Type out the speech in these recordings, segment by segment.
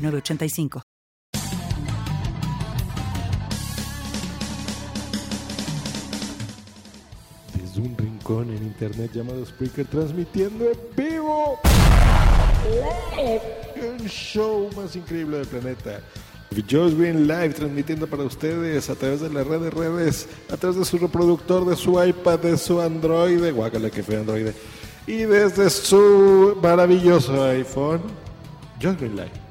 906985. Desde un rincón en internet llamado Spreaker, transmitiendo en vivo el show más increíble del planeta. Joe's Green Live transmitiendo para ustedes a través de las redes redes, a través de su reproductor, de su iPad, de su Android, guácala que fue Android, y desde su maravilloso iPhone, Joe's Green Live.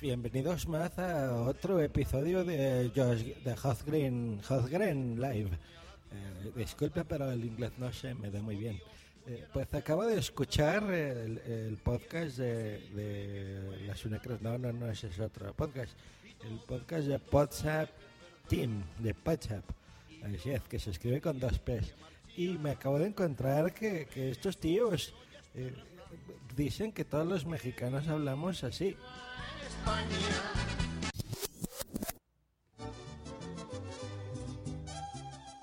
Bienvenidos más a otro episodio de Josh, de Hot Green, Hot Green Live. Eh, disculpe, pero el inglés no se me da muy bien. Eh, pues acabo de escuchar el, podcast de, las Unecras. No, no, no, ese es otro podcast. El podcast de WhatsApp Team, de WhatsApp. Así es, que se escribe con dos P's. Y me acabo de encontrar que, que estos tíos eh, dicen que todos los mexicanos hablamos así.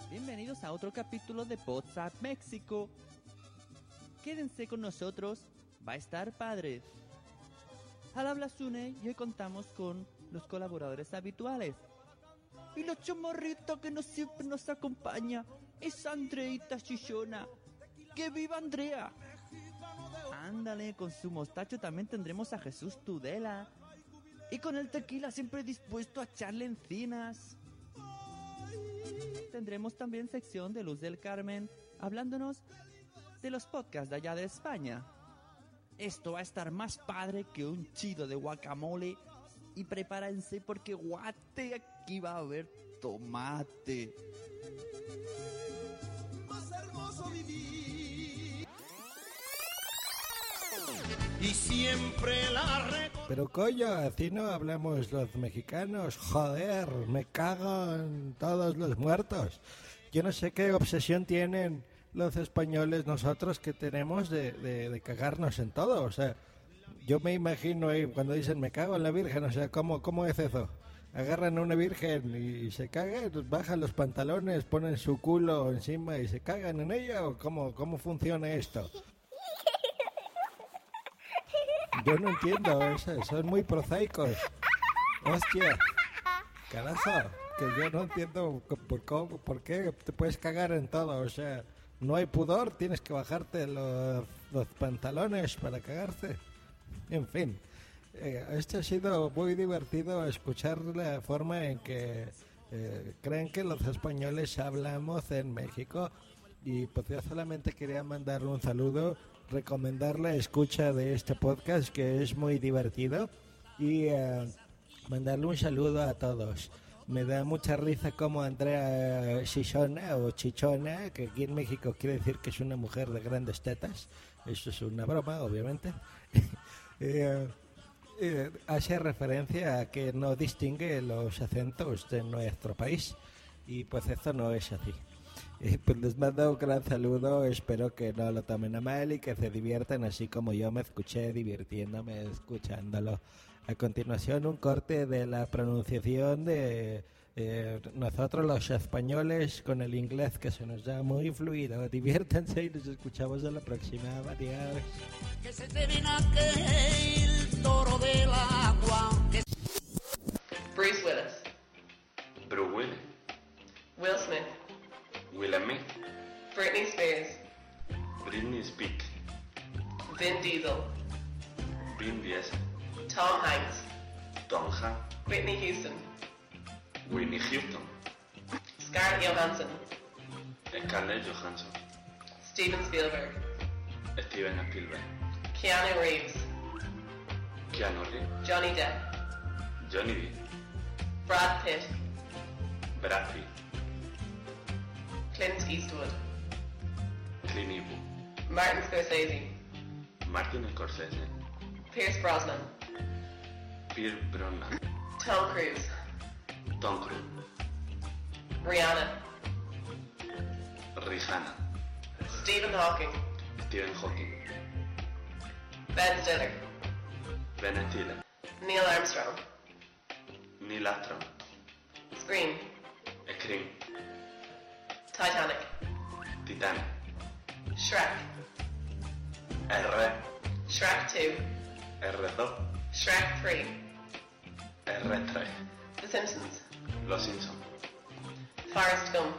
Bienvenidos a otro capítulo de WhatsApp México. Quédense con nosotros, va a estar padre. Al habla Sune y hoy contamos con los colaboradores habituales. Y la chomorrita que nos, siempre nos acompaña es Andreita Chichona. ¡Que viva Andrea! Ándale, con su mostacho también tendremos a Jesús Tudela. Y con el tequila siempre dispuesto a echarle encinas. Tendremos también sección de Luz del Carmen hablándonos de los podcasts de allá de España. Esto va a estar más padre que un chido de guacamole. Y prepárense porque guate, aquí va a haber tomate. Y siempre la. Pero coño, así no hablamos los mexicanos. Joder, me cagan todos los muertos. Yo no sé qué obsesión tienen los españoles nosotros que tenemos de, de- de cagarnos en todo. O sea, yo me imagino ahí cuando dicen me cago en la Virgen, o sea, ¿cómo, cómo es eso? Agarran a una virgen y, se cagan, bajan los pantalones, ponen su culo encima y se cagan en ella o cómo, cómo funciona esto? Yo no entiendo eso, son muy prosaicos. Hostia, carajo, que yo no entiendo por, qué te puedes cagar en todo. O sea, no hay pudor, tienes que bajarte los, pantalones para cagarse. En fin, eh, este ha sido muy divertido escuchar la forma en que eh, creen que los españoles hablamos en México. Y pues yo solamente quería mandarle un saludo, recomendar la escucha de este podcast que es muy divertido y eh, mandarle un saludo a todos. Me da mucha risa como Andrea Chichona o Chichona, que aquí en México quiere decir que es una mujer de grandes tetas. Eso es una broma, obviamente. Eh, eh, hace referencia a que no distingue los acentos de nuestro país y pues eso no es así. Eh, pues les mando un gran saludo, espero que no lo tomen a mal y que se diviertan así como yo me escuché divirtiéndome escuchándolo. A continuación un corte de la pronunciación de eh, nosotros los españoles con el inglés que se nos da muy fluido. Diviértanse y nos escuchamos en la próxima. Adiós. Que se te ven aquel toro del agua. Que Bruce Willis, Vin Diesel, Vin Diesel, Tom Hanks, Tom Hanks, Whitney Houston, Whitney Houston, Scarlett Johansson, Scarlett Johansson, Steven Spielberg, Steven Spielberg, Keanu Reeves, Keanu Reeves, Johnny Depp, Johnny Depp, Brad Pitt, Brad Pitt, Clint Eastwood, Clint Eastwood, Martin Scorsese, Martin Scorsese, Pierce Brosnan, Pierce Brosnan, Tom Cruise, Tom Cruise, Rihanna, Rihanna, Stephen Hawking, Stephen Hawking, Ben Stiller, Ben Stiller, Neil Armstrong, Neil Armstrong, Scream, Scream, Titanic, Titanic, Shrek, R, Shrek 2, R2, Shrek 3, R3, The Simpsons, Los Simpsons, Forrest Gump,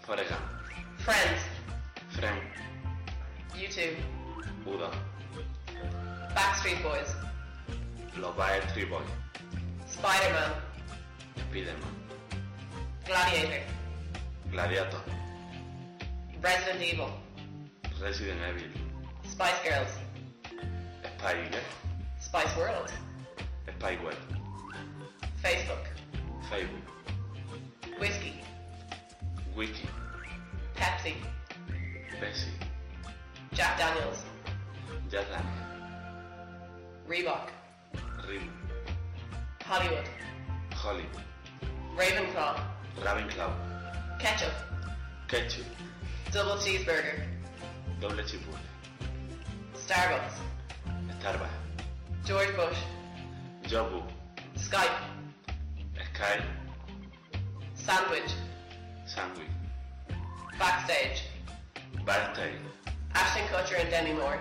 Forrest Gump, Friends, Frank, U2, Udo, Backstreet Boys, Los Backstreet Boys, Spider-Man, Spiderman, Gladiator, Gladiator, Resident Evil, Resident Evil, Spice Girls, Spy Spice World, Spy Web, Facebook, Facebook, Whiskey, Wiki, Pepsi, Pepsi, Jack Daniels, Jack Daniels, Reebok, Reebok, Hollywood, Hollywood, Ravenclaw, Ravenclaw, Ketchup, Ketchup, Double Cheeseburger, Doble Chipotle, Starbucks, Starbucks, George Bush, Jobu, Skype, Sky, Sandwich, Sandwich, Backstage, Backstage, Ashton Kutcher and Demi Moore,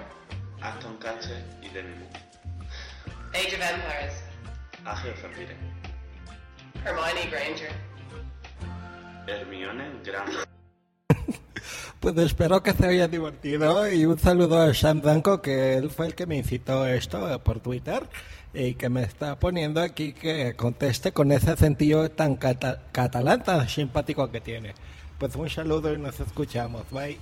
Ashton Kutcher y Demi Moore, Age of Empires, Age of Empires, Hermione Granger. Hermione Grande, Pues espero que se haya divertido y un saludo a Sam Danko, que él fue el que me incitó esto por Twitter y que me está poniendo aquí que conteste con ese sentido tan cata- catalán, tan simpático que tiene. Pues un saludo y nos escuchamos. Bye.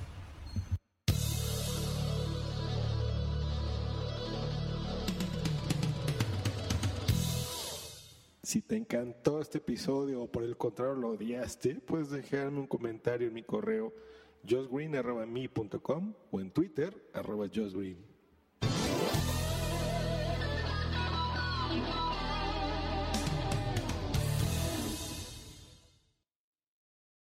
Si te encantó este episodio o por el contrario lo odiaste, puedes dejarme un comentario en mi correo josgreen.me.com o en Twitter arroba josgreen.